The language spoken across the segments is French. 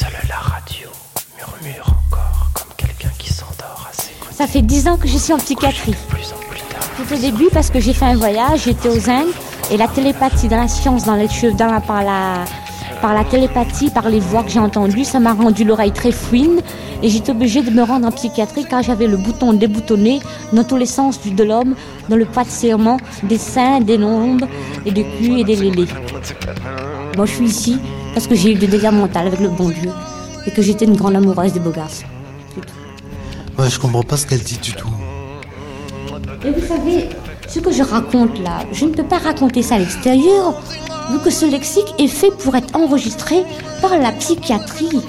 Seule la radio murmure encore comme quelqu'un qui s'endort à ses côtés. Ça fait dix ans que je suis en psychiatrie. De plus en plus tard. Tout au début parce que j'ai fait un voyage, j'étais aux Indes et la télépathie dans la science, dans les cheveux, dans la, par la par la télépathie, par les voix que j'ai entendues, ça m'a rendu l'oreille très fouine et j'étais obligée de me rendre en psychiatrie car j'avais le bouton déboutonné dans tous les sens de l'homme, dans le pas de serment, des seins, des nombres et des culs et des lélés. Moi je suis ici parce que j'ai eu des dégâts mentaux avec le bon Dieu et que j'étais une grande amoureuse des beaux garçons. Ouais, je comprends pas ce qu'elle dit du tout. Et vous savez, ce que je raconte là, je ne peux pas raconter ça à l'extérieur, vu que ce lexique est fait pour être enregistré par la psychiatrie.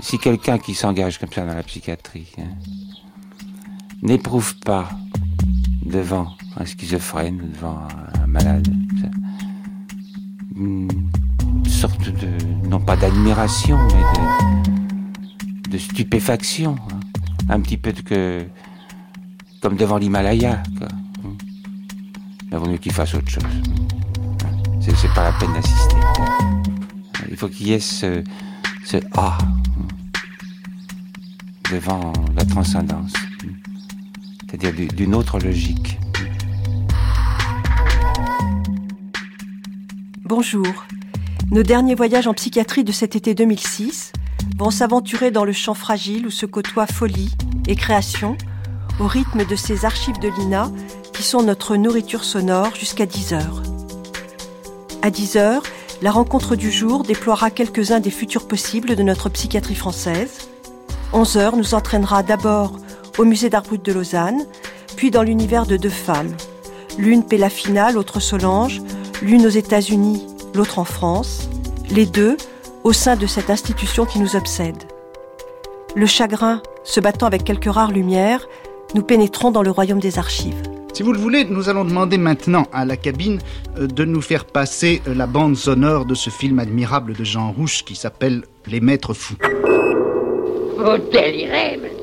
Si quelqu'un qui s'engage comme ça dans la psychiatrie hein, n'éprouve pas devant un schizophrène, devant un malade, ça, sorte de, non pas d'admiration, mais de, stupéfaction, hein, un petit peu que, comme devant l'Himalaya, hein. Il vaut mieux qu'il fasse autre chose. C'est, c'est pas la peine d'assister. Il faut qu'il y ait ce, ce ah hein, devant la transcendance, c'est-à-dire du- d'une autre logique. Bonjour. Nos derniers voyages en psychiatrie de cet été 2006 vont s'aventurer dans le champ fragile où se côtoient folie et création au rythme de ces archives de l'INA qui sont notre nourriture sonore jusqu'à 10 heures. À 10 heures, la rencontre du jour déploiera quelques-uns des futurs possibles de notre psychiatrie française. 11 heures nous entraînera d'abord au musée d'art de Lausanne, puis dans l'univers de deux femmes. L'une Pélafina, l'autre Solange, l'une aux États-Unis, l'autre en France, les deux au sein de cette institution qui nous obsède. Le chagrin se battant avec quelques rares lumières, nous pénétrons dans le royaume des archives. Si vous le voulez, nous allons demander maintenant à la cabine euh, de nous faire passer euh, la bande sonore de ce film admirable de Jean Rouche qui s'appelle Les Maîtres Fous. Vous délirez, monsieur.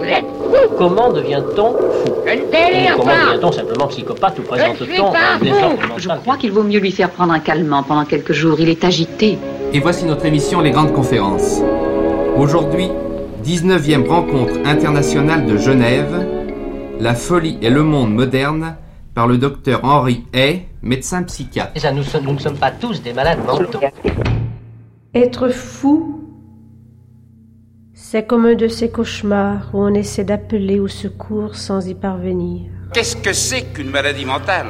Vous êtes fou. Comment devient-on fou Je ne délire Comment pas. devient-on simplement psychopathe ou présente-t-on un désordre mental Je crois qu'il vaut mieux lui faire prendre un calmant pendant quelques jours. Il est agité. Et voici notre émission Les Grandes Conférences. Aujourd'hui, 19e rencontre internationale de Genève, La folie et le monde moderne, par le docteur Henri Hay, médecin psychiatre. Déjà, nous, sommes- nous ne sommes pas tous des malades mentaux. Être fou, c'est comme un de ces cauchemars où on essaie d'appeler au secours sans y parvenir. Qu'est-ce que c'est qu'une maladie mentale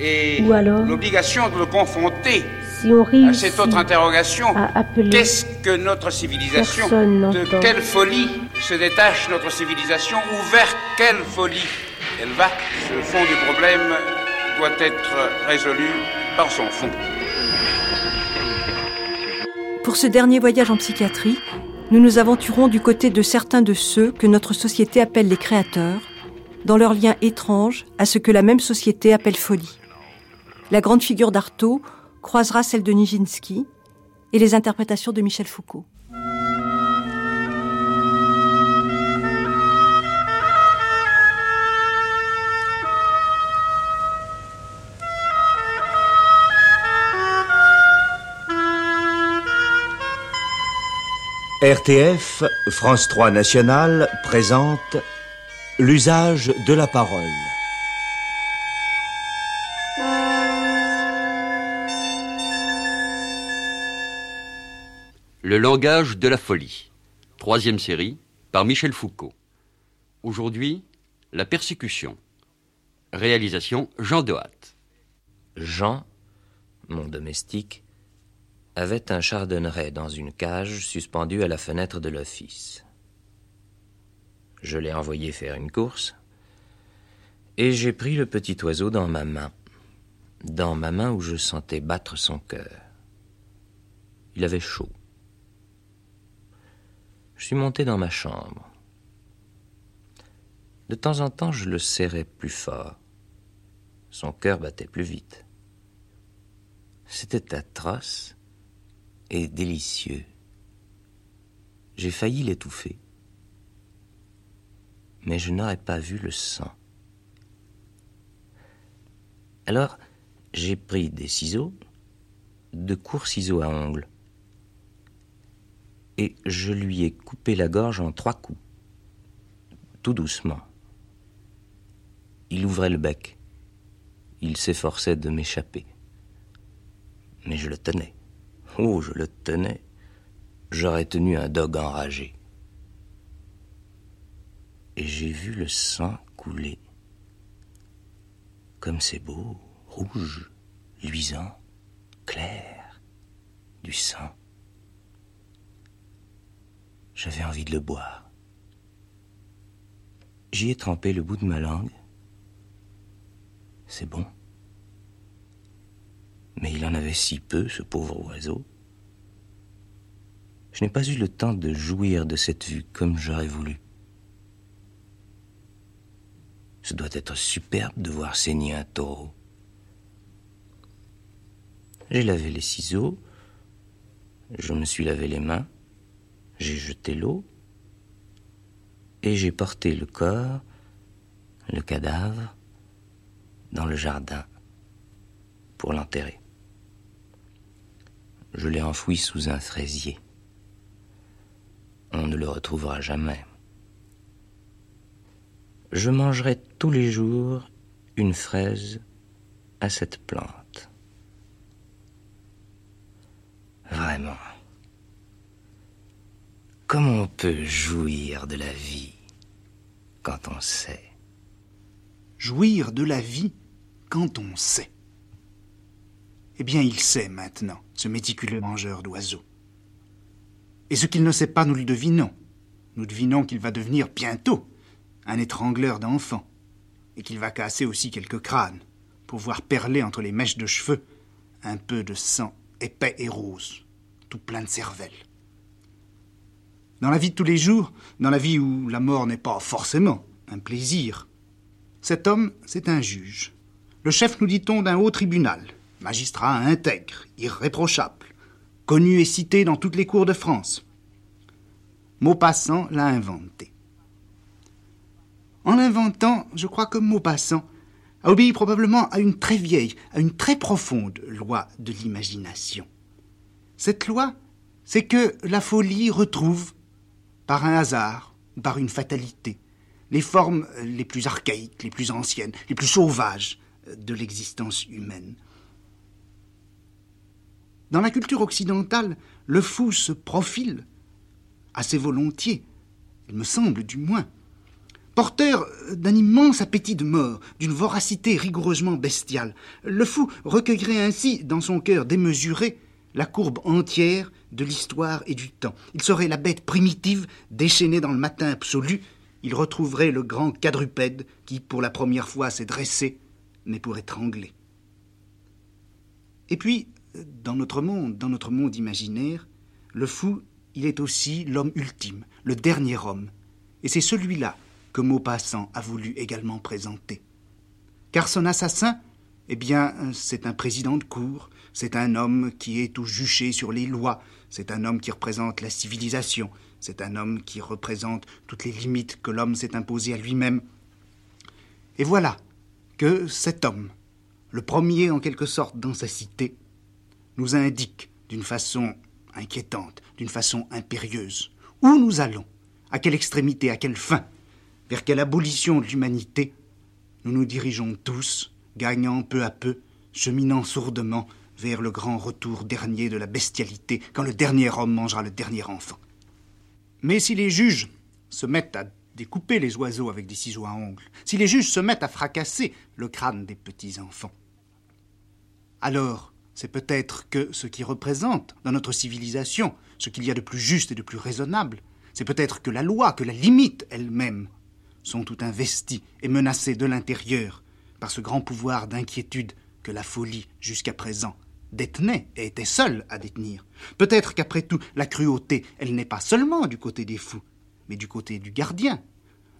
Et Ou alors l'obligation de le confronter Si on à cette autre interrogation. à appeler, Qu'est-ce que notre civilisation Personne De quelle folie se détache notre civilisation ou vers quelle folie elle va? Ce fond du problème doit être résolu par son fond. Pour ce dernier voyage en psychiatrie, nous nous aventurons du côté de certains de ceux que notre société appelle les créateurs, dans leur lien étrange à ce que la même société appelle folie. La grande figure d'Artaud croisera celle de Nijinsky et les interprétations de Michel Foucault. RTF, France 3 National présente l'usage de la parole. Le langage de la folie. Troisième série, par Michel Foucault. Aujourd'hui, la persécution. Réalisation Jean Dohat. Jean, mon domestique, avait un chardonneret dans une cage suspendue à la fenêtre de l'office. Je l'ai envoyé faire une course, et j'ai pris le petit oiseau dans ma main, dans ma main où je sentais battre son cœur. Il avait chaud. Je suis monté dans ma chambre. De temps en temps, je le serrais plus fort. Son cœur battait plus vite. C'était atroce et délicieux. J'ai failli l'étouffer. Mais je n'aurais pas vu le sang. Alors, j'ai pris des ciseaux, de courts ciseaux à ongles. et je lui ai coupé la gorge en trois coups, tout doucement. Il ouvrait le bec. Il s'efforçait de m'échapper. Mais je le tenais. Oh, je le tenais. J'aurais tenu un dog enragé. Et j'ai vu le sang couler. Comme c'est beau, rouge, luisant, clair, du sang. J'avais envie de le boire. J'y ai trempé le bout de ma langue. C'est bon. Mais il en avait si peu, ce pauvre oiseau. Je n'ai pas eu le temps de jouir de cette vue comme j'aurais voulu. Ce doit être superbe de voir saigner un taureau. J'ai lavé les ciseaux, je me suis lavé les mains, j'ai jeté l'eau, et j'ai porté le corps, le cadavre, dans le jardin pour l'enterrer. Je l'ai enfoui sous un fraisier. On ne le retrouvera jamais. Je mangerai tous les jours une fraise à cette plante. Vraiment. Comment on peut jouir de la vie quand on sait Jouir de la vie quand on sait. Eh bien, il sait maintenant, ce méticuleux mangeur d'oiseaux. Et ce qu'il ne sait pas, nous le devinons. Nous devinons qu'il va devenir bientôt un étrangleur d'enfants, et qu'il va casser aussi quelques crânes, pour voir perler entre les mèches de cheveux un peu de sang épais et rose, tout plein de cervelle. Dans la vie de tous les jours, dans la vie où la mort n'est pas forcément un plaisir, cet homme, c'est un juge. Le chef, nous dit-on, d'un haut tribunal, magistrat intègre, irréprochable, connu et cité dans toutes les cours de France. Maupassant l'a inventé. En l'inventant, je crois que Maupassant a obéi probablement à une très vieille, à une très profonde loi de l'imagination. Cette loi, c'est que la folie retrouve, par un hasard, par une fatalité, les formes les plus archaïques, les plus anciennes, les plus sauvages de l'existence humaine. Dans la culture occidentale, le fou se profile assez volontiers, il me semble du moins, porteur d'un immense appétit de mort, d'une voracité rigoureusement bestiale. Le fou recueillerait ainsi dans son cœur démesuré la courbe entière de l'histoire et du temps. Il serait la bête primitive déchaînée dans le matin absolu. Il retrouverait le grand quadrupède qui, pour la première fois, s'est dressé, mais pour étrangler. Et puis, dans notre monde, dans notre monde imaginaire, le fou, il est aussi l'homme ultime, le dernier homme. Et c'est celui-là que Maupassant a voulu également présenter. Car son assassin, eh bien, c'est un président de cour, c'est un homme qui est tout juché sur les lois, c'est un homme qui représente la civilisation, c'est un homme qui représente toutes les limites que l'homme s'est imposées à lui-même. Et voilà que cet homme, le premier en quelque sorte dans sa cité, nous indique d'une façon inquiétante, d'une façon impérieuse, où nous allons, à quelle extrémité, à quelle fin, vers quelle abolition de l'humanité nous nous dirigeons tous, gagnant peu à peu, cheminant sourdement vers le grand retour dernier de la bestialité, quand le dernier homme mangera le dernier enfant. Mais si les juges se mettent à découper les oiseaux avec des ciseaux à ongles, si les juges se mettent à fracasser le crâne des petits enfants, alors c'est peut-être que ce qui représente dans notre civilisation ce qu'il y a de plus juste et de plus raisonnable, c'est peut-être que la loi, que la limite elle-même, sont tout investies et menacées de l'intérieur par ce grand pouvoir d'inquiétude que la folie, jusqu'à présent, détenait et était seule à détenir. Peut-être qu'après tout, la cruauté, elle n'est pas seulement du côté des fous, mais du côté du gardien.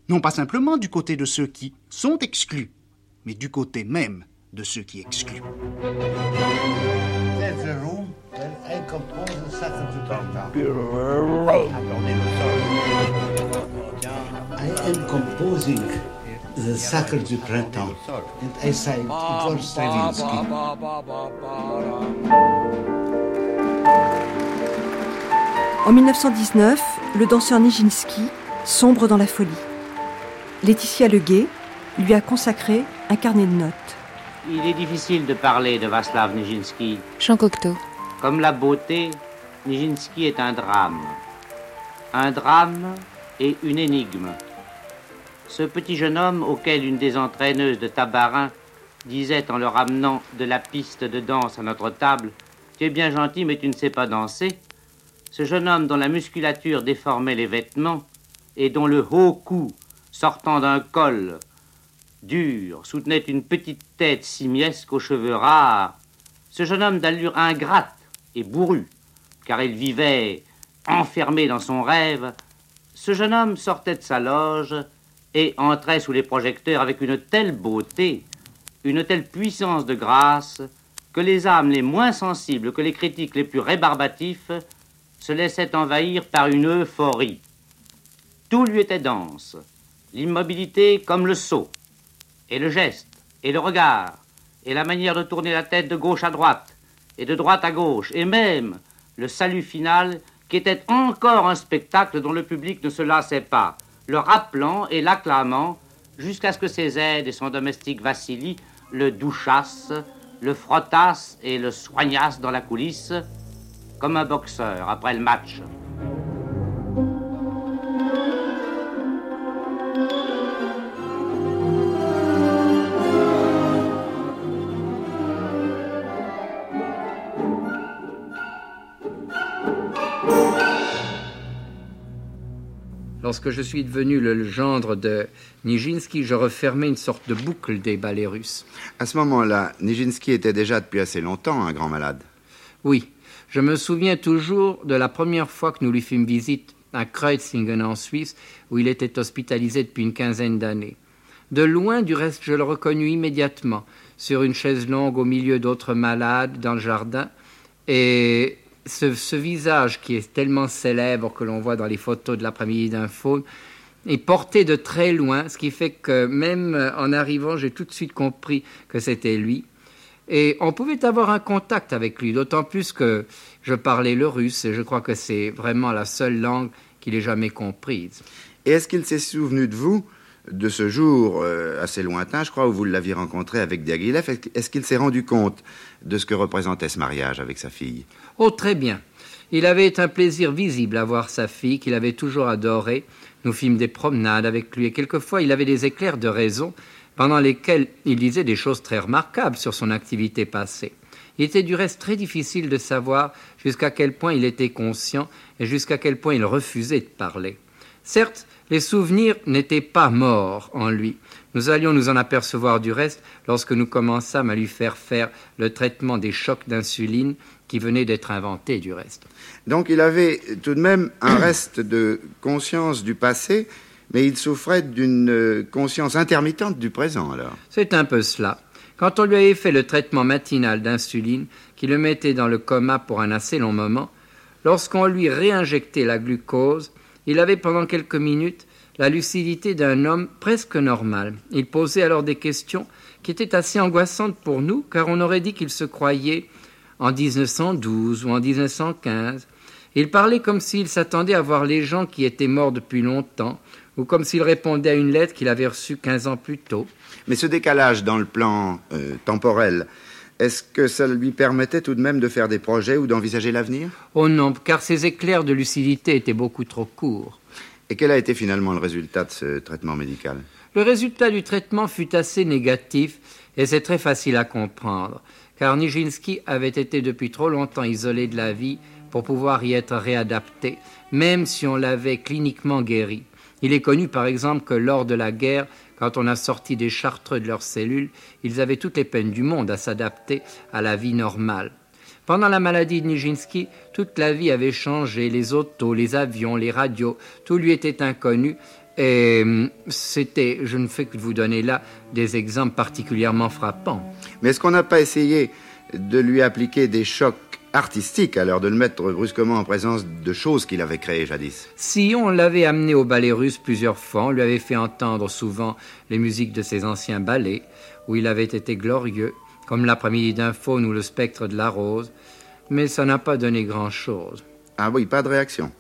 Non pas simplement du côté de ceux qui sont exclus, mais du côté même de ceux qui excluent. I am composing the Sacre du Printemps, and I say Igor Stravinsky. En 1919, le danseur Nijinsky sombre dans la folie. Laetitia Leguet lui a consacré un carnet de notes. Il est difficile de parler de Václav Nijinsky. Jean Cocteau. Comme la beauté, Nijinsky est un drame. Un drame et une énigme. Ce petit jeune homme auquel une des entraîneuses de Tabarin disait en le ramenant de la piste de danse à notre table Tu es bien gentil, mais tu ne sais pas danser. Ce jeune homme dont la musculature déformait les vêtements et dont le haut cou, sortant d'un col dur, soutenait une petite tête simiesque aux cheveux rares, ce jeune homme d'allure ingrate et bourru, car il vivait enfermé dans son rêve, ce jeune homme sortait de sa loge et entrait sous les projecteurs avec une telle beauté, une telle puissance de grâce, que les âmes les moins sensibles, que les critiques les plus rébarbatifs, se laissaient envahir par une euphorie. Tout lui était dense, l'immobilité comme le saut, et le geste, et le regard, et la manière de tourner la tête de gauche à droite, et de droite à gauche, et même le salut final qui était encore un spectacle dont le public ne se lassait pas, le rappelant et l'acclamant jusqu'à ce que ses aides et son domestique Vassili le douchassent, le frottassent et le soignassent dans la coulisse, comme un boxeur après le match. Lorsque je suis devenu le gendre de Nijinsky, je refermais une sorte de boucle des ballets russes. À ce moment-là, Nijinsky était déjà depuis assez longtemps un grand malade. Oui, je me souviens toujours de la première fois que nous lui fîmes visite à Kreutzingen en Suisse, où il était hospitalisé depuis une quinzaine d'années. De loin, du reste, je le reconnus immédiatement, sur une chaise longue au milieu d'autres malades dans le jardin, et ce, visage qui est tellement célèbre que l'on voit dans les photos de l'après-midi d'un est porté de très loin, ce qui fait que même en arrivant, j'ai tout de suite compris que c'était lui. Et on pouvait avoir un contact avec lui, d'autant plus que je parlais le russe et je crois que c'est vraiment la seule langue qu'il ait jamais comprise. Et est-ce qu'il s'est souvenu de vous de ce jour euh, assez lointain, je crois, où vous l'aviez rencontré avec Diaghilev? Est-ce qu'il s'est rendu compte de ce que représentait ce mariage avec sa fille? Oh, très bien. Il avait un plaisir visible à voir sa fille, qu'il avait toujours adorée. Nous fîmes des promenades avec lui, et quelquefois il avait des éclairs de raison, pendant lesquels il disait des choses très remarquables sur son activité passée. Il était du reste très difficile de savoir jusqu'à quel point il était conscient et jusqu'à quel point il refusait de parler. Certes, les souvenirs n'étaient pas morts en lui. Nous allions nous en apercevoir du reste lorsque nous commençâmes à lui faire faire le traitement des chocs d'insuline qui venait d'être inventé du reste. Donc il avait tout de même un reste de conscience du passé, mais il souffrait d'une conscience intermittente du présent alors. C'est un peu cela. Quand on lui avait fait le traitement matinal d'insuline, qui le mettait dans le coma pour un assez long moment, lorsqu'on lui réinjectait la glucose, il avait pendant quelques minutes la lucidité d'un homme presque normal. Il posait alors des questions qui étaient assez angoissantes pour nous, car on aurait dit qu'il se croyait en 1912 ou en 1915. Il parlait comme s'il s'attendait à voir les gens qui étaient morts depuis longtemps, ou comme s'il répondait à une lettre qu'il avait reçue quinze ans plus tôt. Mais ce décalage dans le plan euh, temporel, est-ce que ça lui permettait tout de même de faire des projets ou d'envisager l'avenir? Oh non, car ces éclairs de lucidité étaient beaucoup trop courts. Et quel a été finalement le résultat de ce traitement médical? Le résultat du traitement fut assez négatif et c'est très facile à comprendre car Nijinsky avait été depuis trop longtemps isolé de la vie pour pouvoir y être réadapté, même si on l'avait cliniquement guéri. Il est connu par exemple que lors de la guerre, quand on a sorti des chartreux de leurs cellules, ils avaient toutes les peines du monde à s'adapter à la vie normale. Pendant la maladie de Nijinsky, toute la vie avait changé, les autos, les avions, les radios, tout lui était inconnu, et hum, c'était, je ne fais que vous donner là des exemples particulièrement frappants. Mais est-ce qu'on n'a pas essayé de lui appliquer des chocs artistiques, alors de le mettre brusquement en présence de choses qu'il avait créées jadis? Si on l'avait amené au ballet russe plusieurs fois, on lui avait fait entendre souvent les musiques de ses anciens ballets, où il avait été glorieux, comme l'après-midi d'un faune ou le spectre de la rose, mais ça n'a pas donné grand-chose. Ah oui, pas de réaction.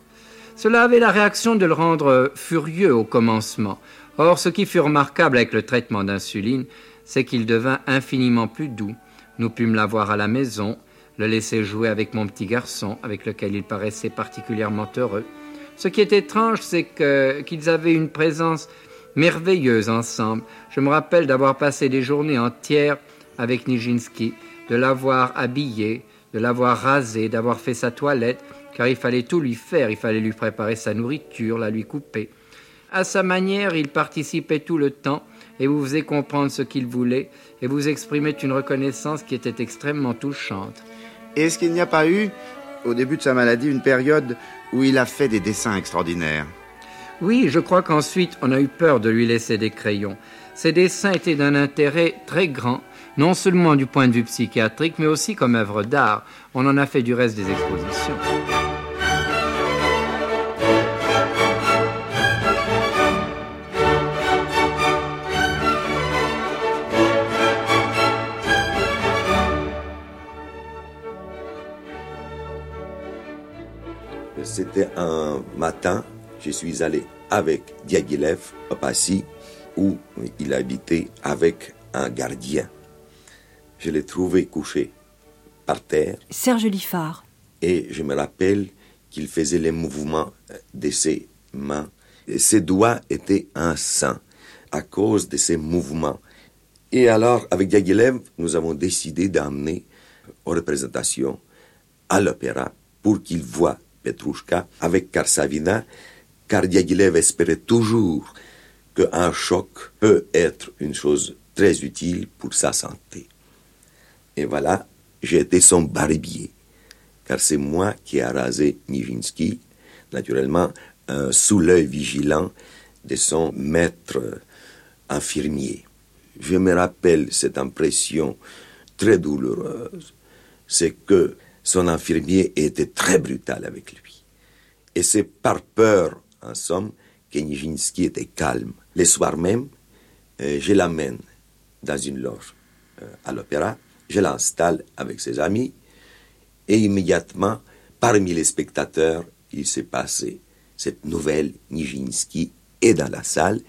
Cela avait la réaction de le rendre furieux au commencement. Or, ce qui fut remarquable avec le traitement d'insuline, c'est qu'il devint infiniment plus doux. Nous pûmes l'avoir à la maison, le laisser jouer avec mon petit garçon, avec lequel il paraissait particulièrement heureux. Ce qui est étrange, c'est qu'ils avaient une présence merveilleuse ensemble. Je me rappelle d'avoir passé des journées entières avec Nijinsky, de l'avoir habillé, de l'avoir rasé, d'avoir fait sa toilette, car il fallait tout lui faire, il fallait lui préparer sa nourriture, la lui couper. À sa manière, il participait tout le temps et vous faisait comprendre ce qu'il voulait et vous exprimait une reconnaissance qui était extrêmement touchante. Est-ce qu'il n'y a pas eu, au début de sa maladie, une période où il a fait des dessins extraordinaires? Oui, je crois qu'ensuite on a eu peur de lui laisser des crayons. Ces dessins étaient d'un intérêt très grand, non seulement du point de vue psychiatrique, mais aussi comme œuvre d'art. On en a fait du reste des expositions. C'était un matin, je suis allé avec Diaghilev à Passy, où il habitait avec un gardien. Je l'ai trouvé couché par terre. Serge Liffard. Et je me rappelle qu'il faisait les mouvements de ses mains. Et ses doigts étaient un sang à cause de ces mouvements. Et alors, avec Diaghilev, nous avons décidé d'amener aux représentations à l'opéra pour qu'il voit Petrouchka avec Karsavina, car Diaghilev espérait toujours qu'un choc peut être une chose très utile pour sa santé. Et voilà, j'ai été son barbier, car c'est moi qui ai rasé Nijinsky, naturellement sous l'œil vigilant de son maître infirmier. Je me rappelle cette impression très douloureuse, c'est que son infirmier était très brutal avec lui. Et c'est par peur, en somme, que Nijinsky était calme. Le soir même, euh, je l'amène dans une loge euh, à l'opéra, je l'installe avec ses amis, et immédiatement, parmi les spectateurs, il s'est passé cette nouvelle Nijinsky est dans la salle,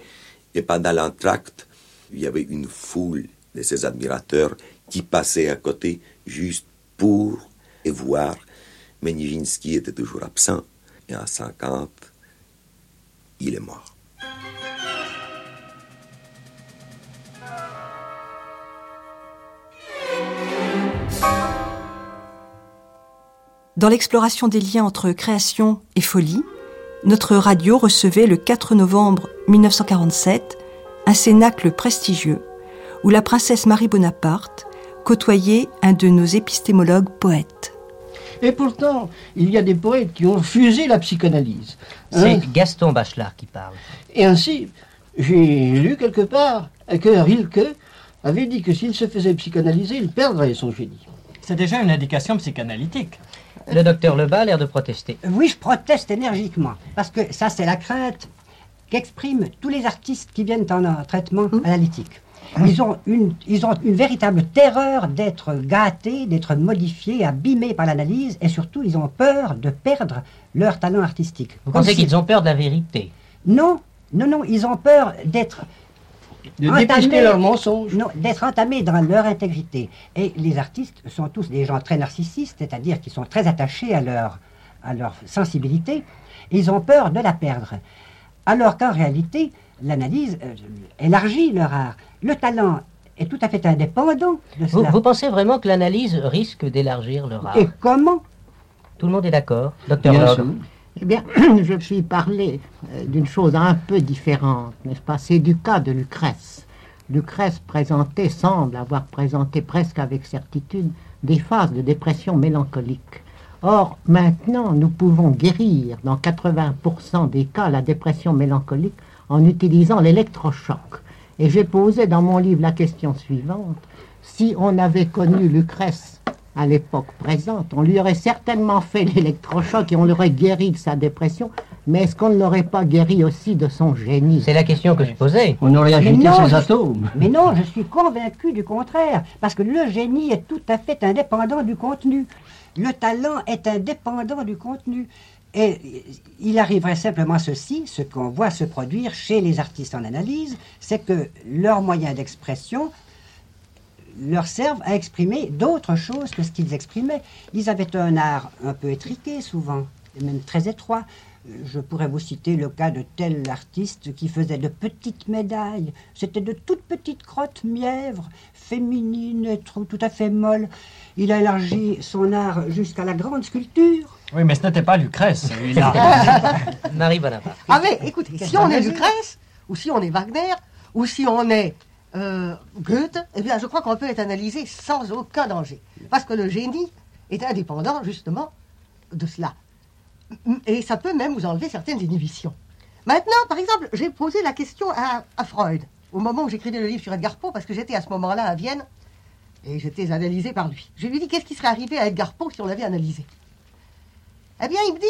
et pendant l'entracte, il y avait une foule de ses admirateurs qui passaient à côté juste pour et voir, mais était toujours absent, et en 50, il est mort. Dans l'exploration des liens entre création et folie, notre radio recevait le 4 novembre 1947 un cénacle prestigieux où la princesse Marie Bonaparte côtoyait un de nos épistémologues poètes. Et pourtant, il y a des poètes qui ont refusé la psychanalyse. C'est Gaston Bachelard qui parle. Et ainsi, j'ai lu quelque part que Rilke avait dit que s'il se faisait psychanalyser, il perdrait son génie. C'est déjà une indication psychanalytique. Le docteur Lebas a l'air de protester. Oui, je proteste énergiquement, parce que ça, c'est la crainte qu'expriment tous les artistes qui viennent en un traitement analytique. Ils ont, une, ils ont une véritable terreur d'être gâtés, d'être modifiés, abîmés par l'analyse, et surtout, ils ont peur de perdre leur talent artistique. Vous pensez qu'ils ont peur de la vérité? Non, non, non, ils ont peur d'être de dépister leurs mensonges. Non, d'être entamés dans leur intégrité. Et les artistes sont tous des gens très narcissistes, c'est-à-dire qu'ils sont très attachés à leur, à leur sensibilité. Ils ont peur de la perdre. Alors qu'en réalité, l'analyse euh, élargit leur art. Le talent est tout à fait indépendant de vous, cela. vous pensez vraiment que l'analyse risque d'élargir le art Et comment Tout le monde est d'accord Docteur Bien Locke sûr. Eh bien, je puis parler euh, d'une chose un peu différente, n'est-ce pas? C'est du cas de Lucrèce. Lucrèce présentait, semble avoir présenté presque avec certitude, des phases de dépression mélancolique. Or, maintenant, nous pouvons guérir dans 80% des cas la dépression mélancolique en utilisant l'électrochoc. Et j'ai posé dans mon livre la question suivante. Si on avait connu Lucrèce à l'époque présente, on lui aurait certainement fait l'électrochoc et on l'aurait guéri de sa dépression, mais est-ce qu'on ne l'aurait pas guéri aussi de son génie? C'est la question que je posais. On aurait agité non, je- atomes. Mais non, je suis convaincu du contraire, parce que le génie est tout à fait indépendant du contenu. le talent est indépendant du contenu. Et il arriverait simplement ceci, ce qu'on voit se produire chez les artistes en analyse, c'est que leurs moyens d'expression leur servent à exprimer d'autres choses que ce qu'ils exprimaient. Ils avaient un art un peu étriqué souvent, même très étroit. Je pourrais vous citer le cas de tel artiste qui faisait de petites médailles. C'était de toutes petites crottes mièvres, féminines tout à fait molles. Il a élargi son art jusqu'à la grande sculpture. Oui, mais ce n'était pas Lucrèce. Il a- Marie Bonaparte. Ah mais écoutez, si on est. Lucrèce, ou si on est Wagner, ou si on est euh, Goethe, eh bien je crois qu'on peut être analysé sans aucun danger. Parce que le génie est indépendant justement de cela. Et ça peut même vous enlever certaines inhibitions. Maintenant, par exemple, j'ai posé la question à, à Freud, au moment où j'écrivais le livre sur Edgar Poe, parce que j'étais à ce moment-là à Vienne, et j'étais analysé par lui. Je lui ai dit, qu'est-ce qui serait arrivé à Edgar Poe si on l'avait analysé? Eh bien, il me dit,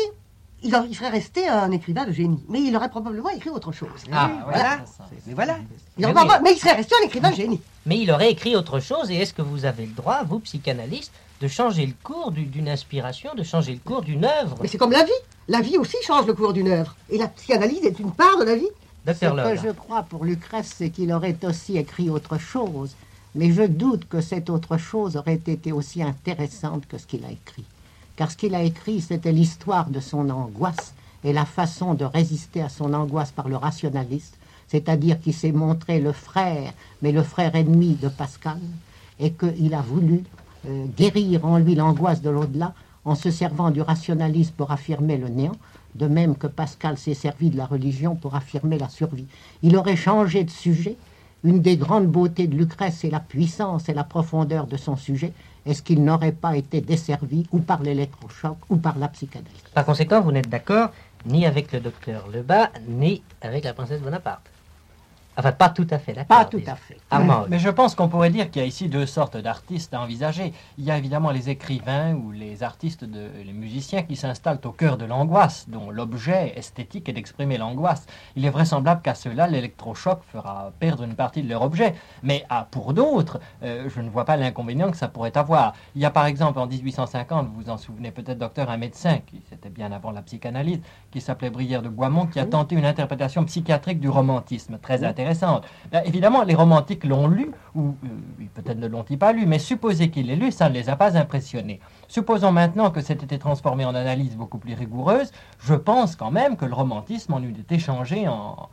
il, en- il serait resté un écrivain de génie, mais il aurait probablement écrit autre chose. Ah, voilà. Mais voilà. Il Mais oui. probablement- mais il serait resté un écrivain de génie. Mais il aurait écrit autre chose, et est-ce que vous avez le droit, vous, psychanalyste, de changer le cours du- d'une inspiration, de changer le cours d'une œuvre? Mais c'est comme la vie. La vie aussi change le cours d'une œuvre. Et la psychanalyse est une part de la vie. Ce que je crois pour Lucrèce, c'est qu'il aurait aussi écrit autre chose. Mais je doute que cette autre chose aurait été aussi intéressante que ce qu'il a écrit. Car ce qu'il a écrit, c'était l'histoire de son angoisse et la façon de résister à son angoisse par le rationaliste, c'est-à-dire qu'il s'est montré le frère, mais le frère ennemi de Pascal, et qu'il a voulu euh, guérir en lui l'angoisse de l'au-delà en se servant du rationalisme pour affirmer le néant, de même que Pascal s'est servi de la religion pour affirmer la survie. Il aurait changé de sujet. Une des grandes beautés de Lucrèce, c'est la puissance et la profondeur de son sujet. Est-ce qu'il n'aurait pas été desservi ou par l'électrochoc ou par la psychanalyse? Par conséquent, vous n'êtes d'accord ni avec le docteur Lebas, ni avec la princesse Bonaparte. Enfin, pas tout à fait d'accord. Pas tout disons. à fait. Armand, Mais je pense qu'on pourrait dire qu'il y a ici deux sortes d'artistes à envisager. Il y a évidemment les écrivains ou les artistes, de, les musiciens qui s'installent au cœur de l'angoisse, dont l'objet esthétique est d'exprimer l'angoisse. Il est vraisemblable qu'à ceux-là, l'électrochoc fera perdre une partie de leur objet. Mais ah, pour d'autres, euh, je ne vois pas l'inconvénient que ça pourrait avoir. Il y a par exemple en 1850, vous vous en souvenez peut-être, docteur, un médecin, qui c'était bien avant la psychanalyse, qui s'appelait Brière de Guamont, qui a tenté une interprétation psychiatrique du romantisme, très intéressante. Évidemment, les romantiques l'ont lu, ou euh, peut-être ne l'ont-ils pas lu, mais supposer qu'ils l'aient lu, ça ne les a pas impressionnés. Supposons maintenant que c'était transformé en analyse beaucoup plus rigoureuse, je pense quand même que le romantisme en eût été changé en,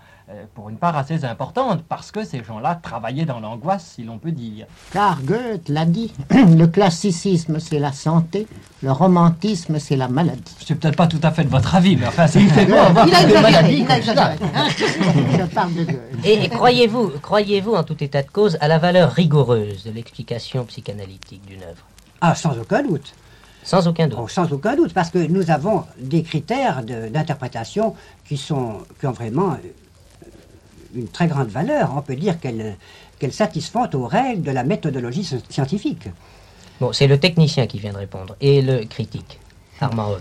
pour une part assez importante, parce que ces gens-là travaillaient dans l'angoisse, si l'on peut dire. Car Goethe l'a dit, le classicisme c'est la santé, le romantisme c'est la maladie. C'est peut-être pas tout à fait de votre avis, mais enfin, c'est Il fait bon avoir Il a exagéré, il a exagéré. hein. Je parle de Goethe. Et, et croyez-vous, croyez-vous en tout état de cause à la valeur rigoureuse de l'explication psychanalytique d'une œuvre? Ah, sans aucun doute. Sans aucun doute. Oh, sans aucun doute, parce que nous avons des critères de- d'interprétation qui, sont, qui ont vraiment euh, une très grande valeur. On peut dire qu'elles satisfont aux règles de la méthodologie sci- scientifique. Bon, c'est le technicien qui vient de répondre, et le critique, Armand.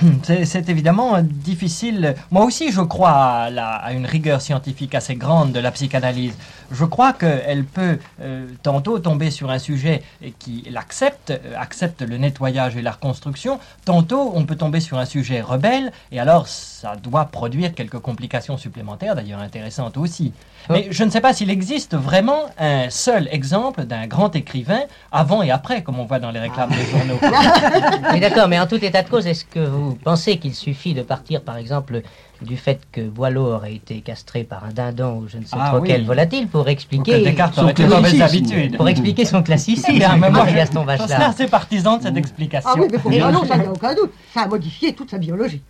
C'est évidemment euh, difficile. Moi aussi, je crois à, la- à une rigueur scientifique assez grande de la psychanalyse. Je crois qu'elle peut euh, tantôt tomber sur un sujet qui l'accepte, euh, accepte le nettoyage et la reconstruction. Tantôt, on peut tomber sur un sujet rebelle, et alors ça doit produire quelques complications supplémentaires, d'ailleurs intéressantes aussi. Mais je ne sais pas s'il existe vraiment un seul exemple d'un grand écrivain avant et après, comme on voit dans les réclames des journaux. Oui, d'accord, mais en tout état de cause, est-ce que vous pensez qu'il suffit de partir, par exemple, du fait que Boileau aurait été castré par un dindon ou je ne sais Ah trop oui. quel volatile pour Ou que expliquer Descartes son classicisme. Pour expliquer son classicisme. Mais moi, je, Gaston je suis Bachelard. assez partisan de cette explication. Ah oui, mais pour Boileau, ça n'a aucun doute. Ça a modifié toute sa biologie.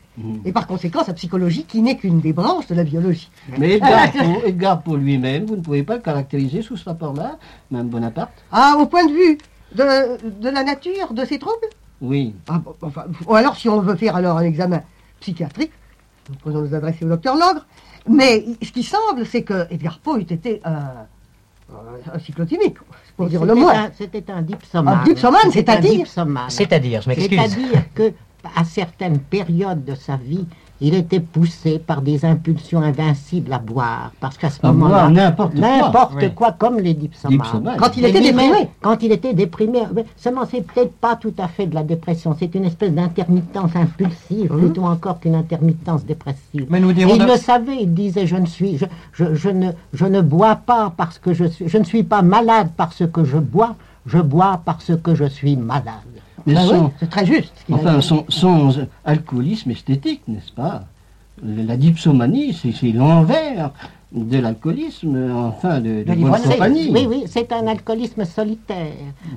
Et par conséquent, sa psychologie, qui n'est qu'une des branches de la biologie. Mais Edgar Poe, Edgar lui-même, vous ne pouvez pas le caractériser sous ce rapport-là, même Bonaparte Ah, au point de vue de, de la nature de ces troubles? Oui. Ah, bon, enfin, ou alors, si on veut faire alors un examen psychiatrique, nous pouvons nous adresser au docteur Logre. Mais ce qui semble, c'est que Edgar Poe eût été un, un, un cyclotimique, pour dire le C'était moins. un- C'était un dipsomane. Un dipsomane, c'est-à-dire. C'est-à-dire, je m'excuse. C'est-à-dire que à certaines périodes de sa vie, il était poussé par des impulsions invincibles à boire, parce qu'à ce À moment-là, n'importe quoi. n'importe Oui. quoi, comme les dipsomanes. Quand il était déprimé. Quand il était déprimé, mais seulement c'est peut-être pas tout à fait de la dépression, c'est une espèce d'intermittence impulsive, plutôt encore qu'une intermittence dépressive. Mais nous Et dirons il de- le savait, il disait, je ne suis, je, je, je ne, je ne bois pas parce que je suis, je ne suis pas malade parce que je bois, je bois parce que je suis malade. Oui, c'est très juste. Enfin, son alcoolisme esthétique, n'est-ce pas? La dipsomanie, c'est c'est l'envers de l'alcoolisme, enfin, de, de De bonne l'ivrognerie. compagnie. Oui, oui, c'est un alcoolisme solitaire.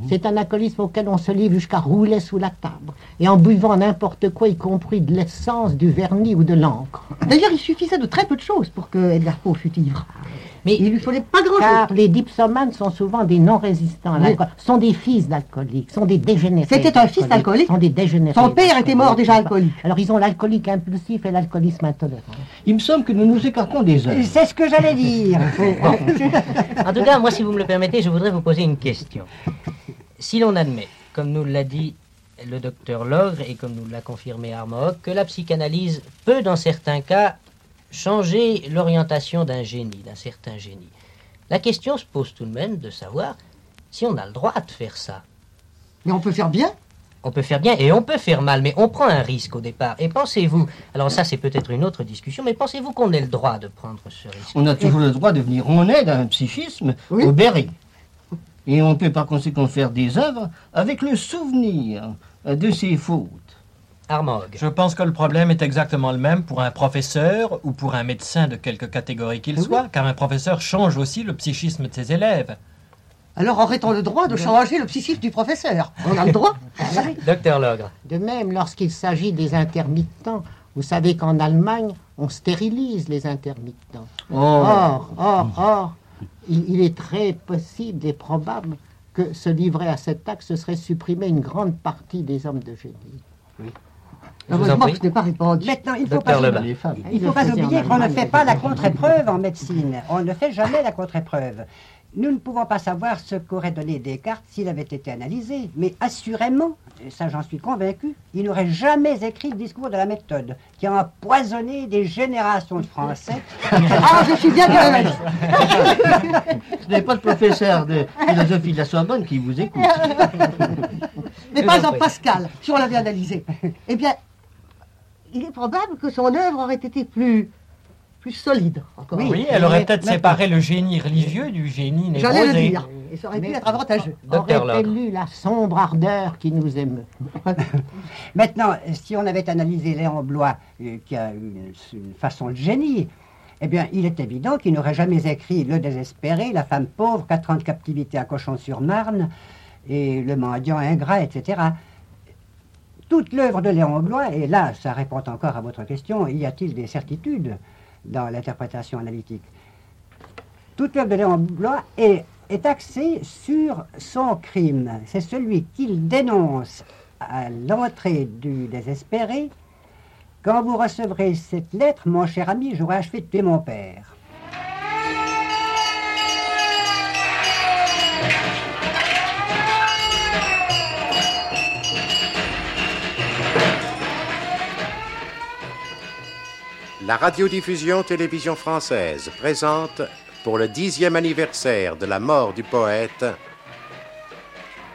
C'est un alcoolisme auquel on se livre jusqu'à rouler sous la table. Et en buvant n'importe quoi, y compris de l'essence, du vernis ou de l'encre. D'ailleurs, il suffisait de très peu de choses pour que Edgar Poe fût ivre. Mais il lui fallait pas grand-chose. Car les dipsomanes sont souvent des non-résistants à Oui. l'alcool. sont des fils d'alcooliques, sont des dégénérés. C'était un fils d'alcoolique sont des dégénérés. Son père était mort déjà alcoolique. Alors ils ont l'alcoolique impulsif et l'alcoolisme intolérant. Il me semble que nous nous écartons des œuvres. C'est ce que j'allais dire. En tout cas, moi, si vous me le permettez, je voudrais vous poser une question. Si l'on admet, comme nous l'a dit le docteur Logre et comme nous l'a confirmé Armagh, que la psychanalyse peut, dans certains cas, changer l'orientation d'un génie, d'un certain génie, la question se pose tout de même de savoir si on a le droit de faire ça. Mais on peut faire bien On peut faire bien et on peut faire mal, mais on prend un risque au départ. Et pensez-vous, alors ça c'est peut-être une autre discussion, mais pensez-vous qu'on ait le droit de prendre ce risque? On a toujours le droit de venir en aide à un psychisme au Berry. Et on peut par conséquent faire des œuvres avec le souvenir de ses fautes. Armog. Je pense que le problème est exactement le même pour un professeur ou pour un médecin de quelque catégorie qu'il soit, car un professeur change aussi le psychisme de ses élèves. Alors aurait-on le droit de changer le psychisme du professeur? On a le droit? Docteur Logre. De même, lorsqu'il s'agit des intermittents, vous savez qu'en Allemagne, on stérilise les intermittents. Oh. Or, or, or, il, il est très possible et probable que se livrer à cet acte, ce serait supprimer une grande partie des hommes de génie. Heureusement que je n'ai pas répondu. Maintenant, il ne faut pas, il faut pas oublier qu'on ne fait pas la contre-épreuve en médecine. On ne fait jamais la contre-épreuve. Nous ne pouvons pas savoir ce qu'aurait donné Descartes s'il avait été analysé, mais assurément, et ça j'en suis convaincu, il n'aurait jamais écrit le discours de la méthode, qui a empoisonné des générations de Français. Ah, je suis bien bien Ce n'est pas le professeur de philosophie de la Sorbonne qui vous écoute. Mais par exemple, Pascal, si on l'avait analysé, eh bien, il est probable que son œuvre aurait été plus, plus solide encore. Oui, elle aurait peut-être séparé le génie religieux du génie J'allais le névrosé. dire. Et ça aurait pu être avantageux. Aurait-elle eu la sombre ardeur qui nous émeut Maintenant, si on avait analysé Léon Blois, euh, qui a une, une façon de génie, eh bien, il est évident qu'il n'aurait jamais écrit Le désespéré, La femme pauvre, Quatre ans de captivité à Cochon-sur-Marne, et Le mendiant ingrat, etc. Toute l'œuvre de Léon Blois, et là, ça répond encore à votre question, y a-t-il des certitudes dans l'interprétation analytique? Toute l'œuvre de Léon Blois est, axée sur son crime. C'est celui qu'il dénonce à l'entrée du désespéré. Quand vous recevrez cette lettre, mon cher ami, j'aurai achevé de tuer mon père. La radiodiffusion télévision française présente, pour le dixième anniversaire de la mort du poète,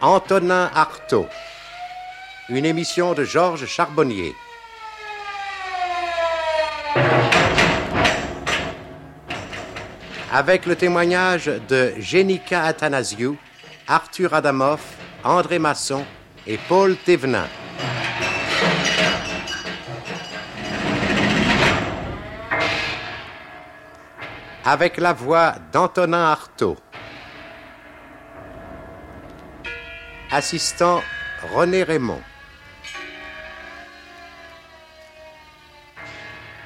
Antonin Artaud, une émission de Georges Charbonnier. Avec le témoignage de Jenica Athanasiou, Arthur Adamoff, André Masson et Paul Thévenin. Avec la voix d'Antonin Artaud. Assistant René Raymond.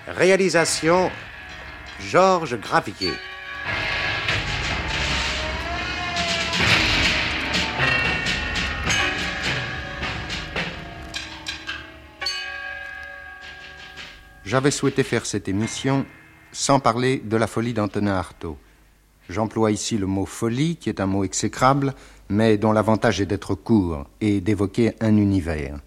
Réalisation Georges Gravier. J'avais souhaité faire cette émission sans parler de la folie d'Antonin Artaud. J'emploie ici le mot folie, qui est un mot exécrable, mais dont l'avantage est d'être court et d'évoquer un univers.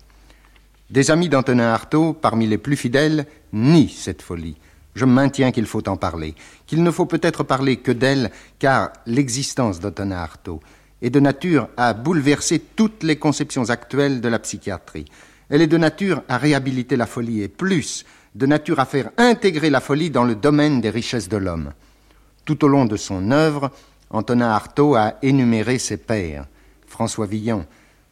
Des amis d'Antonin Artaud, parmi les plus fidèles, nient cette folie. Je maintiens qu'il faut en parler, qu'il ne faut peut-être parler que d'elle, car l'existence d'Antonin Artaud est de nature à bouleverser toutes les conceptions actuelles de la psychiatrie. Elle est de nature à réhabiliter la folie et plus, de nature à faire intégrer la folie dans le domaine des richesses de l'homme. Tout au long de son œuvre, Antonin Artaud a énuméré ses pères. François Villon,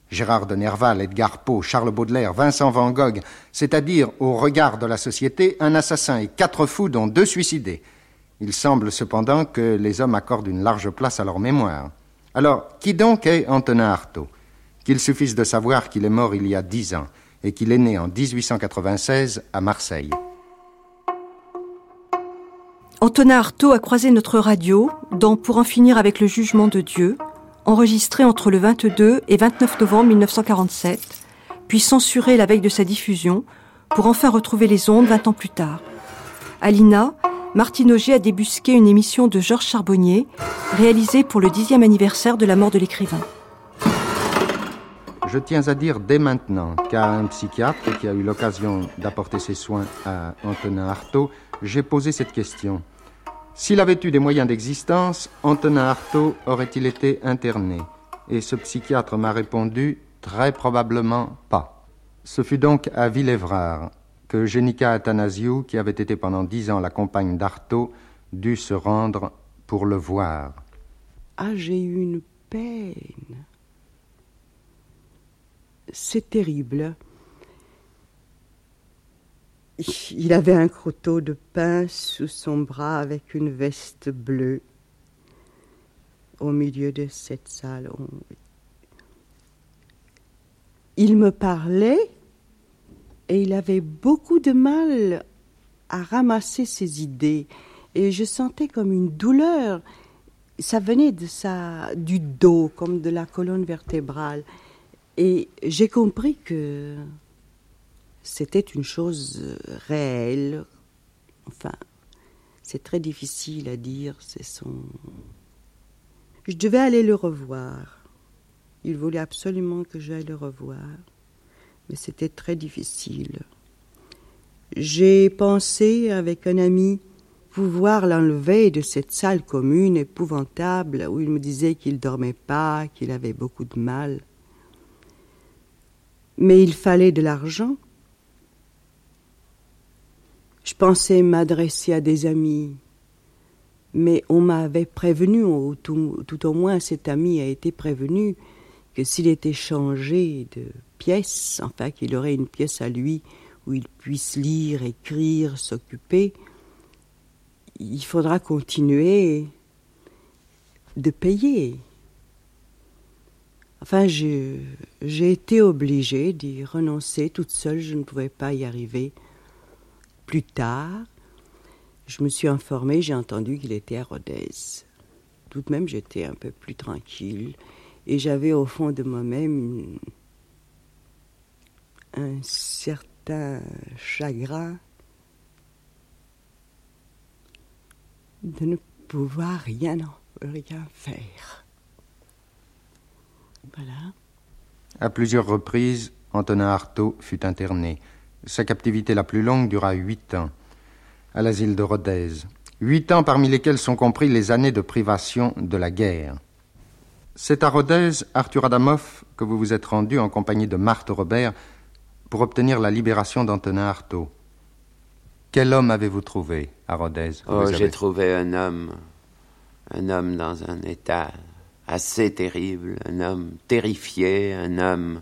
Gérard de Nerval, Edgar Poe, Charles Baudelaire, Vincent Van Gogh, c'est-à-dire, au regard de la société, un assassin et quatre fous dont deux suicidés. Il semble cependant que les hommes accordent une large place à leur mémoire. Alors, qui donc est Antonin Artaud? Qu'il suffise de savoir qu'il est mort il y a dix ans et qu'il est né en 1896 à Marseille. Antonin Artaud a croisé notre radio dans Pour en finir avec le jugement de Dieu, enregistré entre le 22 et 29 novembre 1947, puis censuré la veille de sa diffusion, pour enfin retrouver les ondes 20 ans plus tard. À l'INA, Martine Auger a débusqué une émission de Georges Charbonnier, réalisée pour le dixième anniversaire de la mort de l'écrivain. Je tiens à dire dès maintenant qu'à un psychiatre qui a eu l'occasion d'apporter ses soins à Antonin Artaud, j'ai posé cette question. S'il avait eu des moyens d'existence, Antonin Artaud aurait-il été interné? Et ce psychiatre m'a répondu très probablement pas. Ce fut donc à Villévrard que Génica Athanasiou, qui avait été pendant dix ans la compagne d'Artaud, dut se rendre pour le voir. Ah, j'ai eu une peine. C'est terrible. Il avait un croteau de pain sous son bras avec une veste bleue au milieu de cette salle. Il me parlait et il avait beaucoup de mal à ramasser ses idées et je sentais comme une douleur. Ça venait de sa, du dos, comme de la colonne vertébrale. Et j'ai compris que c'était une chose réelle. Enfin, c'est très difficile à dire. C'est son. Je devais aller le revoir. Il voulait absolument que j'aille le revoir, mais c'était très difficile. J'ai pensé avec un ami pouvoir l'enlever de cette salle commune épouvantable où il me disait qu'il dormait pas, qu'il avait beaucoup de mal. Mais il fallait de l'argent. Je pensais m'adresser à des amis, mais on m'avait prévenu, ou tout, tout, au moins cet ami a été prévenu, que s'il était changé de pièce, enfin qu'il aurait une pièce à lui où il puisse lire, écrire, s'occuper, il faudra continuer de payer. Enfin, j'ai été obligée d'y renoncer toute seule, je ne pouvais pas y arriver. Plus tard, je me suis informée, j'ai entendu qu'il était à Rodez. Tout de même, j'étais un peu plus tranquille et j'avais au fond de moi-même un certain chagrin de ne pouvoir rien, rien faire. Voilà. À plusieurs reprises, Antonin Artaud fut interné. Sa captivité la plus longue dura huit ans, à l'asile de Rodez. Huit ans parmi lesquels sont compris les années de privation de la guerre. C'est à Rodez, Arthur Adamov, que vous vous êtes rendu en compagnie de Marthe Robert pour obtenir la libération d'Antonin Artaud. Quel homme avez-vous trouvé à Rodez? Oh, j'ai trouvé un homme, un homme dans un état assez terrible, un homme terrifié, un homme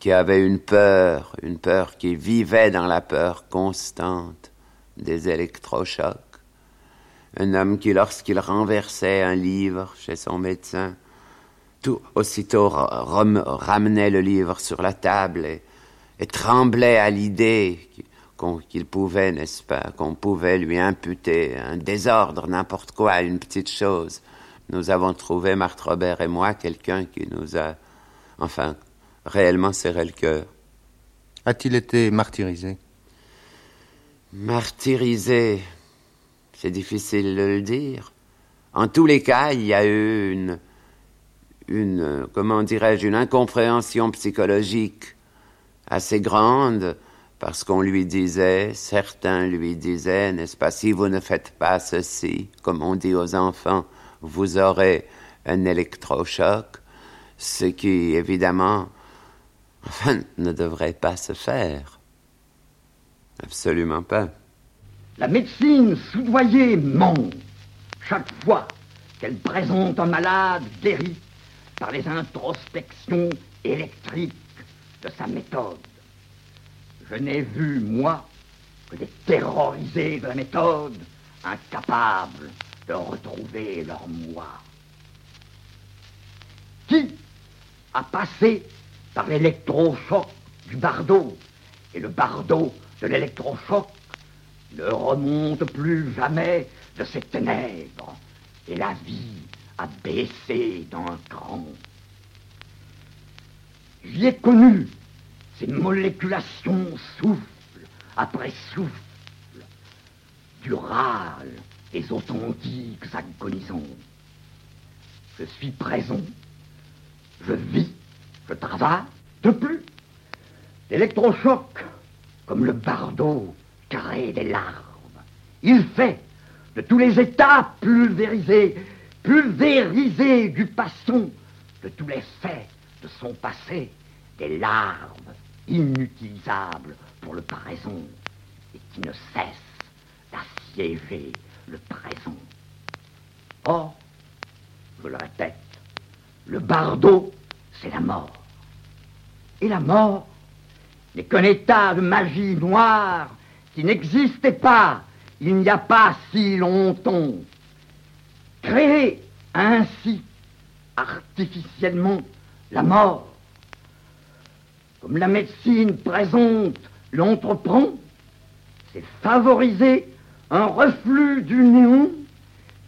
qui avait une peur, une peur qui vivait dans la peur constante des électrochocs, un homme qui, lorsqu'il renversait un livre chez son médecin, tout aussitôt ramenait le livre sur la table et, tremblait à l'idée qu'il pouvait, n'est-ce pas, qu'on pouvait lui imputer un désordre, n'importe quoi, une petite chose. Nous avons trouvé, Marthe Robert et moi, quelqu'un qui nous a, enfin, réellement serré le cœur. A-t-il été martyrisé? Martyrisé, c'est difficile de le dire. En tous les cas, il y a eu une, une comment dirais-je, une incompréhension psychologique assez grande parce qu'on lui disait, certains lui disaient, n'est-ce pas, si vous ne faites pas ceci, comme on dit aux enfants, vous aurez un électrochoc, ce qui, évidemment, ne devrait pas se faire. Absolument pas. La médecine soudoyée ment chaque fois qu'elle présente un malade guéri par les introspections électriques de sa méthode. Je n'ai vu, moi, que des terrorisés de la méthode, incapables retrouver leur moi. Qui a passé par l'électrochoc du bardeau et le bardeau de l'électrochoc ne remonte plus jamais de ses ténèbres et la vie a baissé d'un cran. J'y ai connu ces moléculations souffle après souffle, du râle des authentiques agonisants. Je suis présent, je vis, je travaille, de plus. L'électrochoc, comme le bardeau carré des larves, il fait de tous les états pulvérisés, pulvérisés du patient, de tous les faits de son passé, des larves inutilisables pour le présent et qui ne cessent d'assiéger le présent. Or, je le répète, le bardeau, c'est la mort. Et la mort n'est qu'un état de magie noire qui n'existait pas il n'y a pas si longtemps. Créer ainsi artificiellement la mort, comme la médecine présente l'entreprend, c'est favoriser un reflux du néon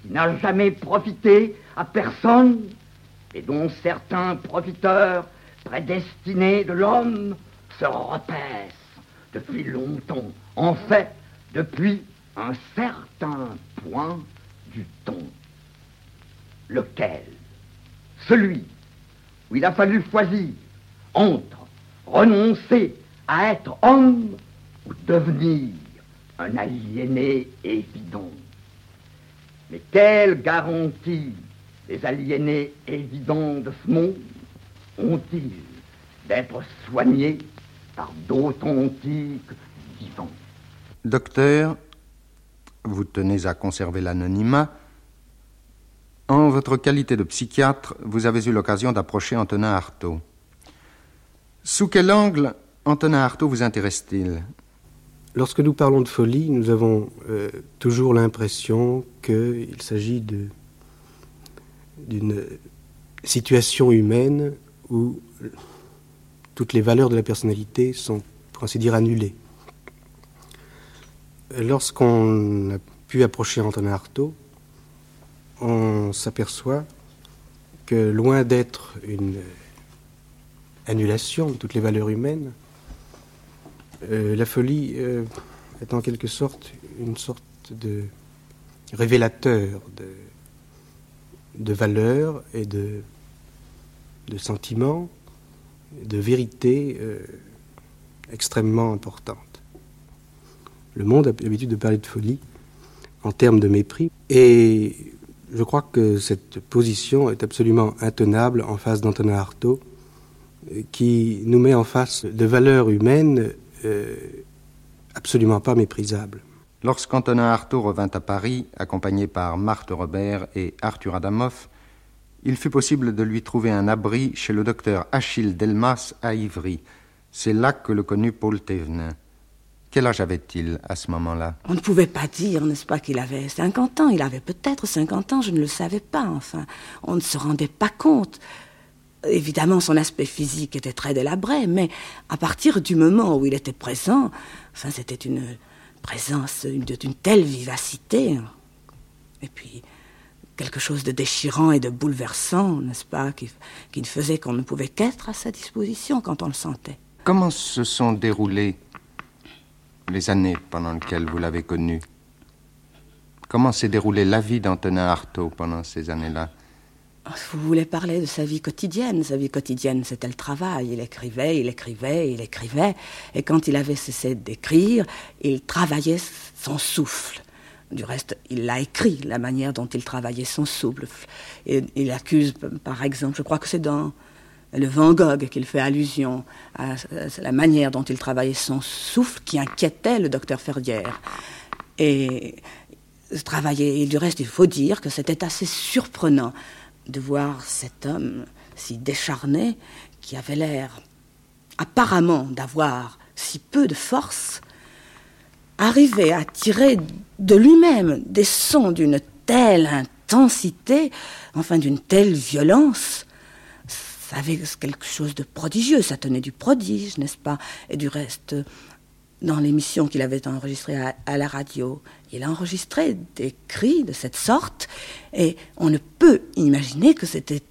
qui n'a jamais profité à personne et dont certains profiteurs prédestinés de l'homme se repaissent depuis longtemps, en fait, depuis un certain point du temps, lequel, celui où il a fallu choisir entre renoncer à être homme ou devenir un aliéné évident. Mais quelle garantie les aliénés évidents de ce monde ont-ils d'être soignés par d'authentiques vivants? Docteur, vous tenez à conserver l'anonymat. En votre qualité de psychiatre, vous avez eu l'occasion d'approcher Antonin Artaud. Sous quel angle Antonin Artaud vous intéresse-t-il? Lorsque nous parlons de folie, nous avons euh, toujours l'impression qu'il s'agit d'une situation humaine où toutes les valeurs de la personnalité sont, pour ainsi dire, annulées. Lorsqu'on a pu approcher Antonin Artaud, on s'aperçoit que loin d'être une annulation de toutes les valeurs humaines, euh, la folie euh, est en quelque sorte une sorte de révélateur de, valeurs et de, de sentiments, de vérités euh, extrêmement importantes. Le monde a l'habitude de parler de folie en termes de mépris et je crois que cette position est absolument intenable en face d'Antonin Artaud qui nous met en face de valeurs humaines euh, absolument pas méprisables. Lorsqu'Antonin Artaud revint à Paris, accompagné par Marthe Robert et Arthur Adamoff, il fut possible de lui trouver un abri chez le docteur Achille Delmas à Ivry. C'est là que le connut Paul Thévenin. Quel âge avait-il à ce moment-là? On ne pouvait pas dire, n'est-ce pas, qu'il avait 50 ans. Il avait peut-être 50 ans, je ne le savais pas, enfin. On ne se rendait pas compte. Évidemment, son aspect physique était très délabré, mais à partir du moment où il était présent, enfin, c'était une présence d'une telle vivacité. Et puis, quelque chose de déchirant et de bouleversant, n'est-ce pas, qui, qui ne faisait qu'on ne pouvait qu'être à sa disposition quand on le sentait. Comment se sont déroulées les années pendant lesquelles vous l'avez connu? Comment s'est déroulée la vie d'Antonin Artaud pendant ces années-là? Vous voulez parler de sa vie quotidienne. Sa vie quotidienne, c'était le travail. Il écrivait, il écrivait, il écrivait. Et quand il avait cessé d'écrire, il travaillait son souffle. Du reste, il l'a écrit, la manière dont il travaillait son souffle. Et il accuse, par exemple, je crois que c'est dans le Van Gogh qu'il fait allusion à la manière dont il travaillait son souffle qui inquiétait le docteur Ferrière. Et travailler, et du reste, il faut dire que c'était assez surprenant de voir cet homme si décharné, qui avait l'air apparemment d'avoir si peu de force, arriver à tirer de lui-même des sons d'une telle intensité, enfin d'une telle violence, ça avait quelque chose de prodigieux, ça tenait du prodige, n'est-ce pas Et du reste, dans l'émission qu'il avait enregistrée à, la radio, il a enregistré des cris de cette sorte, et on ne peut imaginer que c'était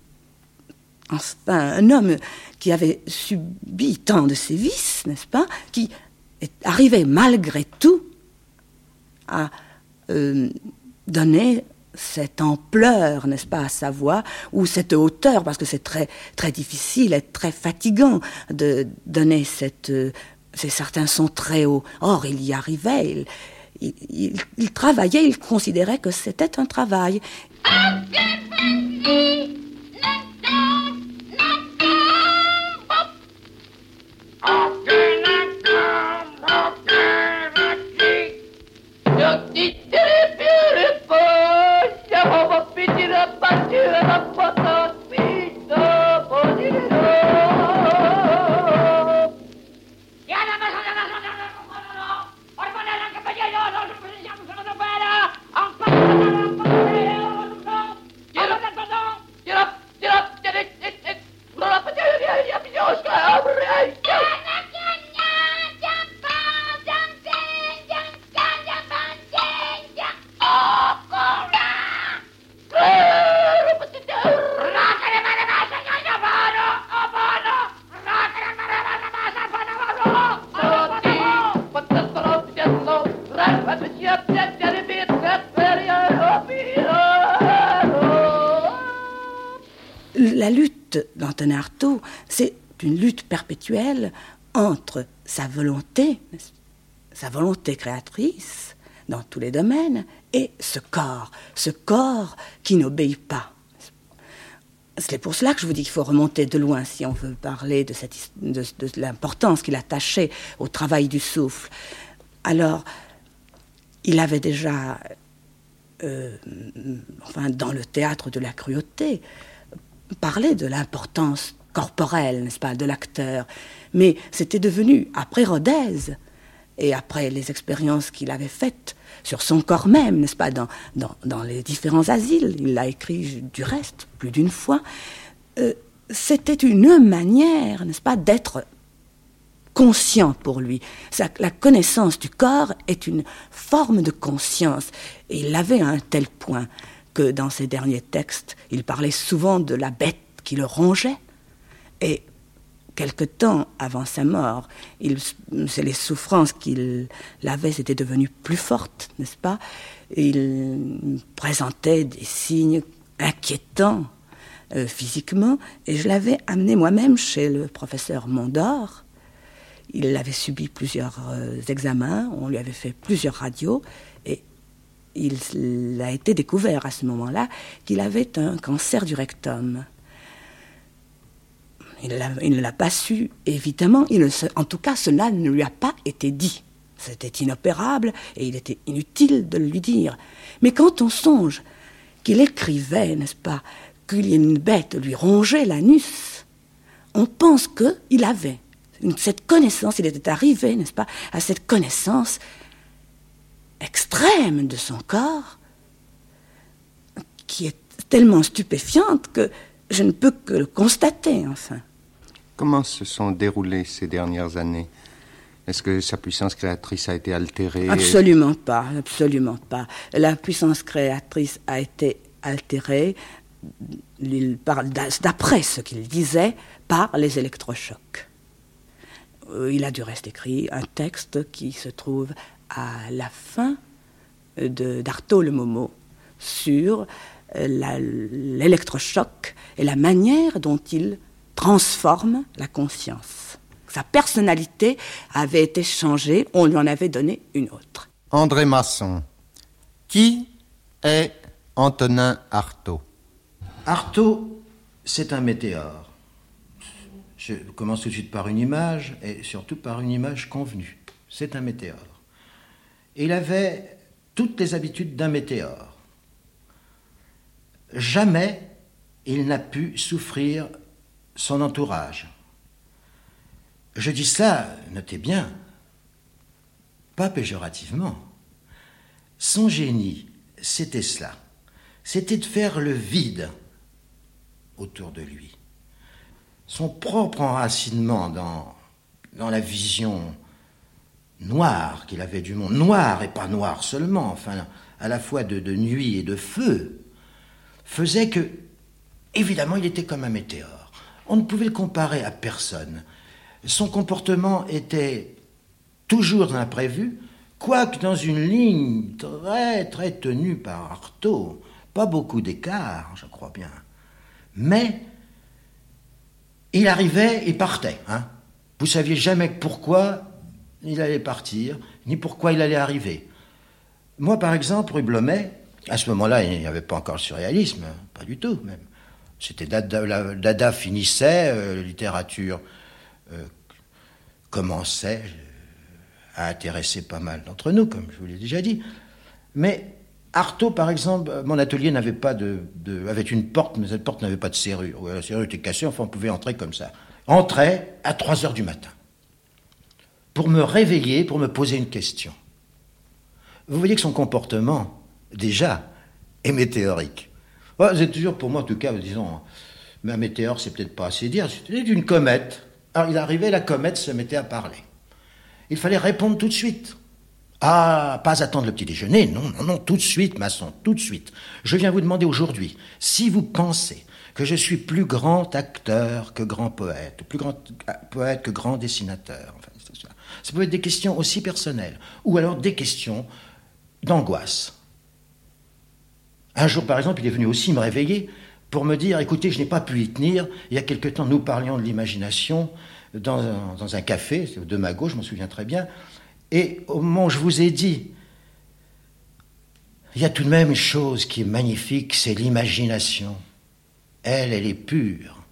un homme qui avait subi tant de sévices, n'est-ce pas, qui est arrivé malgré tout à euh, donner cette ampleur, n'est-ce pas, à sa voix, ou cette hauteur, parce que c'est très, très difficile et très fatigant de donner cette, euh, certains sons très hauts. Or, il y arrivait, il, il travaillait, il considérait que c'était un travail. La lutte d'Antonin Artaud, c'est une lutte perpétuelle entre sa volonté, sa volonté créatrice dans tous les domaines, et ce corps, ce corps qui n'obéit pas. C'est pour cela que je vous dis qu'il faut remonter de loin si on veut parler de, l'importance qu'il attachait au travail du souffle. Alors, il avait déjà, euh, enfin, dans le théâtre de la cruauté, parlé de l'importance corporelle, n'est-ce pas, de l'acteur. Mais c'était devenu, après Rodez, et après les expériences qu'il avait faites sur son corps même, n'est-ce pas, dans, dans, les différents asiles, il l'a écrit du reste plus d'une fois, euh, c'était une manière, n'est-ce pas, d'être conscient pour lui. La connaissance du corps est une forme de conscience, et il l'avait à un tel point que dans ses derniers textes, il parlait souvent de la bête qui le rongeait, et quelque temps avant sa mort, il, les souffrances qu'il avait, c'était devenu plus fortes, n'est-ce pas? Il présentait des signes inquiétants euh, physiquement, et je l'avais amené moi-même chez le professeur Mondor. Il avait subi plusieurs euh, examens, on lui avait fait plusieurs radios, et il a été découvert à ce moment-là qu'il avait un cancer du rectum. Il, ne l'a pas su, évidemment. En tout cas, cela ne lui a pas été dit. C'était inopérable et il était inutile de le lui dire. Mais quand on songe qu'il écrivait, n'est-ce pas, qu'il y ait une bête lui rongeait l'anus, on pense qu'il avait cette connaissance, il était arrivé, n'est-ce pas, à cette connaissance extrême de son corps, qui est tellement stupéfiante que je ne peux que le constater, enfin. Comment se sont déroulées ces dernières années? Est-ce que sa puissance créatrice a été altérée? Absolument pas, absolument pas. La puissance créatrice a été altérée, d'après ce qu'il disait, par les électrochocs. Euh, il a du reste écrit un texte qui se trouve à la fin d'Artaud le Momo sur euh, l'électrochoc et la manière dont il transforme la conscience. Sa personnalité avait été changée, on lui en avait donné une autre. André Masson. Qui est Antonin Artaud? Artaud, c'est un météore. Je commence tout de suite par une image, et surtout par une image convenue. C'est un météore. Il avait toutes les habitudes d'un météore. Jamais il n'a pu souffrir son entourage. Je dis ça, notez bien, pas péjorativement. Son génie, c'était cela. C'était de faire le vide autour de lui. Son propre enracinement dans, la vision noire qu'il avait du monde, noir et pas noir seulement, enfin, à la fois de nuit et de feu, faisait que, évidemment, il était comme un météore. On ne pouvait le comparer à personne. Son comportement était toujours imprévu, quoique dans une ligne très très tenue par Artaud, pas beaucoup d'écart, je crois bien. Mais il arrivait et partait. Hein. Vous saviez jamais pourquoi il allait partir, ni pourquoi il allait arriver. Moi, par exemple, rue Blomet, à ce moment-là, il n'y avait pas encore le surréalisme, pas du tout même. C'était Dada, Dada finissait, euh, littérature euh, commençait euh, à intéresser pas mal d'entre nous, comme je vous l'ai déjà dit. Mais Artaud, par exemple, euh, mon atelier n'avait pas de, avait une porte, mais cette porte n'avait pas de serrure. La serrure était cassée, enfin on pouvait entrer comme ça. Entrait à 3 heures du matin pour me réveiller, pour me poser une question. Vous voyez que son comportement, déjà, est météorique. Ouais, c'est toujours pour moi, en tout cas, disons, mais un météore, c'est peut-être pas assez dire, c'était une comète. Alors il arrivait, la comète se mettait à parler. Il fallait répondre tout de suite. Ah, pas attendre le petit déjeuner, non, non, non, tout de suite, maçon, tout de suite. Je viens vous demander aujourd'hui si vous pensez que je suis plus grand acteur que grand poète, plus grand poète que grand dessinateur. Enfin, ça peut être des questions aussi personnelles, ou alors des questions d'angoisse. Un jour, par exemple, il est venu aussi me réveiller pour me dire, écoutez, je n'ai pas pu y tenir. Il y a quelque temps, nous parlions de l'imagination dans un, dans un café, c'est de ma gauche, je m'en souviens très bien. Et au moment où je vous ai dit, il y a tout de même une chose qui est magnifique, c'est l'imagination. Elle, elle est pure.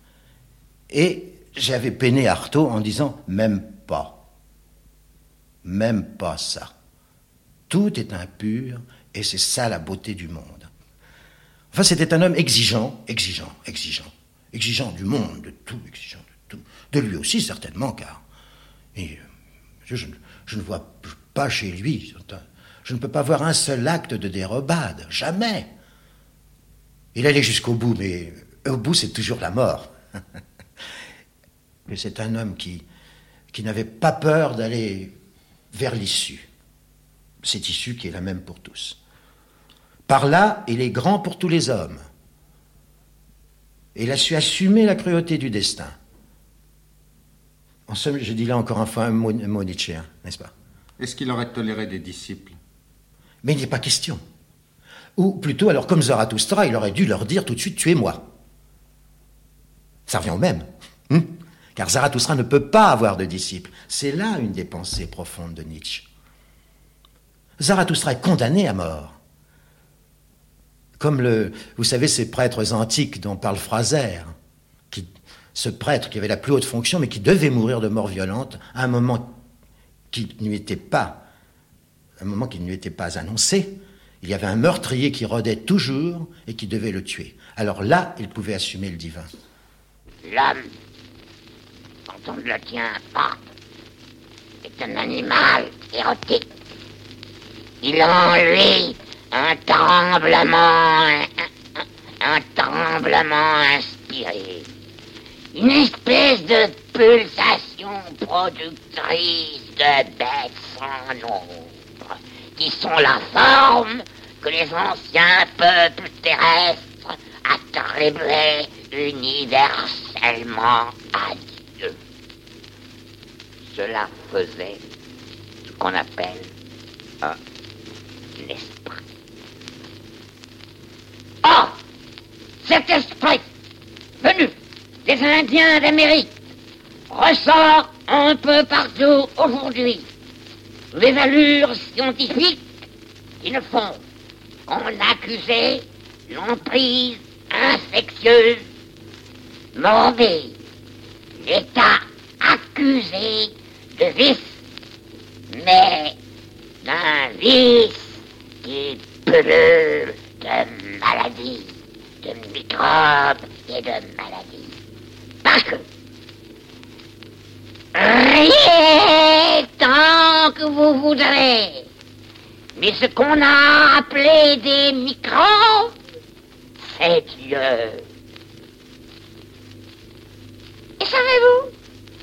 Et j'avais peiné Artaud en disant, même pas. Même pas ça. Tout est impur et c'est ça la beauté du monde. Enfin, c'était un homme exigeant, exigeant, exigeant. Exigeant du monde, de tout, exigeant de tout. De lui aussi, certainement, car euh, je, ne- vois pas chez lui, je ne peux pas voir un seul acte de dérobade, jamais. Il allait jusqu'au bout, mais au bout, c'est toujours la mort. Mais c'est un homme qui n'avait pas peur d'aller vers l'issue. Cette issue qui est la même pour tous. Par là, il est grand pour tous les hommes. Et il a su assumer la cruauté du destin. En somme, je dis là encore une fois un mot, un mot nietzschéen, n'est-ce pas? Est-ce qu'il aurait toléré des disciples? Mais il n'est pas question. Ou plutôt, alors comme Zarathustra, il aurait dû leur dire tout de suite tuez-moi. Ça revient au même. hein? Car Zarathustra ne peut pas avoir de disciples. C'est là une des pensées profondes de Nietzsche. Zarathustra est condamné à mort. Comme le, vous savez, ces prêtres antiques dont parle Fraser, qui, ce prêtre qui avait la plus haute fonction, mais qui devait mourir de mort violente à un moment qui ne lui était pas, un moment qui ne lui était pas annoncé. Il y avait un meurtrier qui rôdait toujours et qui devait le tuer. Alors là, il pouvait assumer le divin. L'homme, quand on ne le tient pas, est un animal érotique. Il en lui un tremblement, un, tremblement inspiré. Une espèce de pulsation productrice de bêtes sans nombre, qui sont la forme que les anciens peuples terrestres attribuaient universellement à Dieu. Cela faisait ce qu'on appelle un esprit. Or, Cet esprit venu des Indiens d'Amérique. Ressort un peu partout aujourd'hui. Des allures scientifiques qui ne font qu'en accuser l'emprise infectieuse morbide. L'État accusé de vice, mais d'un vice qui pullule de maladies, de microbes et de maladies. Parce que rien tant que vous voudrez, mais ce qu'on a appelé des microbes, c'est Dieu. Et savez-vous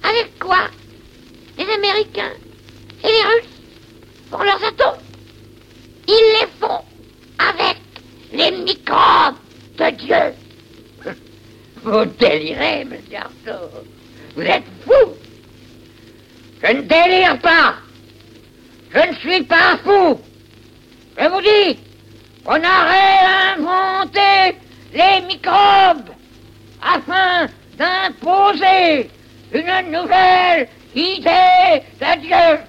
avec quoi les Américains Dieu. Vous délirez, monsieur Artaud. Vous êtes fou. Je ne délire pas. Je ne suis pas fou. Je vous dis qu'on a réinventé les microbes afin d'imposer une nouvelle idée de Dieu.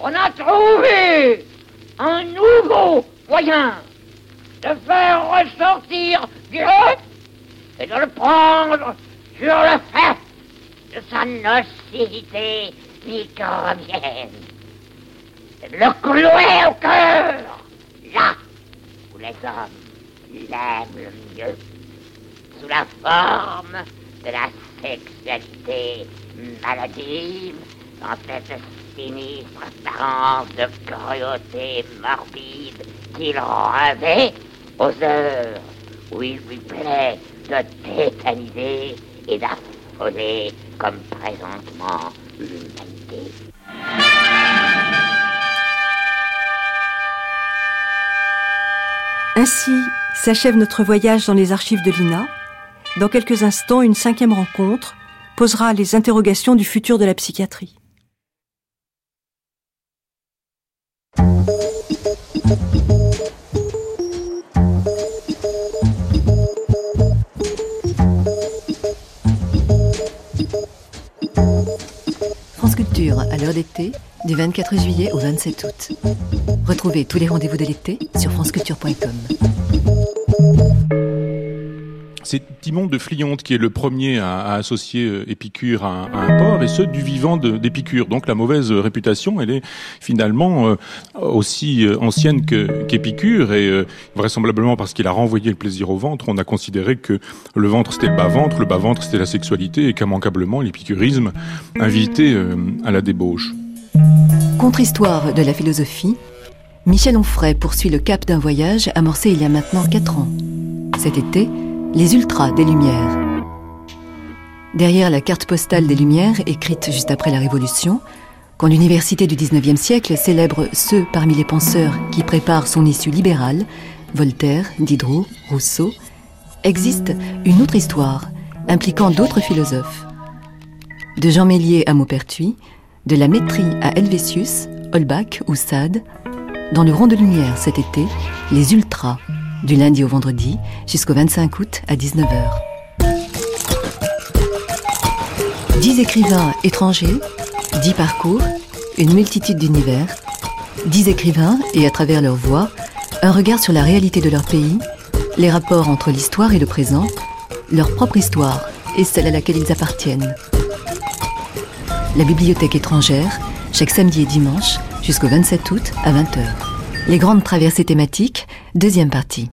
On a trouvé un nouveau moyen de faire ressortir Dieu et de le prendre sur le fait de sa nocivité microbienne. Et de le clouer au cœur, là où les hommes l'aiment le mieux, sous la forme de la sexualité maladive, dans cette sinistre apparence de cruauté morbide qu'il revêt aux heures où il lui plaît de tétaniser et d'affoler comme présentement l'humanité. Ainsi s'achève notre voyage dans les archives de l'INA. Dans quelques instants, une cinquième rencontre posera les interrogations du futur de la psychiatrie. France Culture à l'heure d'été, du 24 juillet au 27 août. Retrouvez tous les rendez-vous de l'été sur franceculture.com. C'est Timon de Flionte qui est le premier à, associer euh, Épicure à, un- porc, et ce, du vivant d'Épicure. Donc la mauvaise euh, réputation, elle est finalement euh, aussi ancienne qu'Épicure, et vraisemblablement parce qu'il a renvoyé le plaisir au ventre, on a considéré que le ventre c'était le bas-ventre, le bas-ventre c'était la sexualité, et qu'immanquablement l'épicurisme invitait à la débauche. Contre-histoire de la philosophie, Michel Onfray poursuit le cap d'un voyage amorcé il y a maintenant 4 ans. Cet été, les ultras des Lumières. Derrière la carte postale des Lumières, écrite juste après la Révolution, quand l'université du XIXe siècle célèbre ceux parmi les penseurs qui préparent son issue libérale, Voltaire, Diderot, Rousseau, existe une autre histoire impliquant d'autres philosophes. De Jean Mélier à Maupertuis, de la Métrie à Helvétius, Holbach ou Sade, dans le rond de lumière cet été, les ultras, du lundi au vendredi jusqu'au 25 août à 19h. Dix écrivains étrangers, dix parcours, une multitude d'univers, dix écrivains et à travers leur voix, un regard sur la réalité de leur pays, les rapports entre l'histoire et le présent, leur propre histoire et celle à laquelle ils appartiennent. La bibliothèque étrangère, chaque samedi et dimanche, jusqu'au 27 août à 20h. Les grandes traversées thématiques, deuxième partie.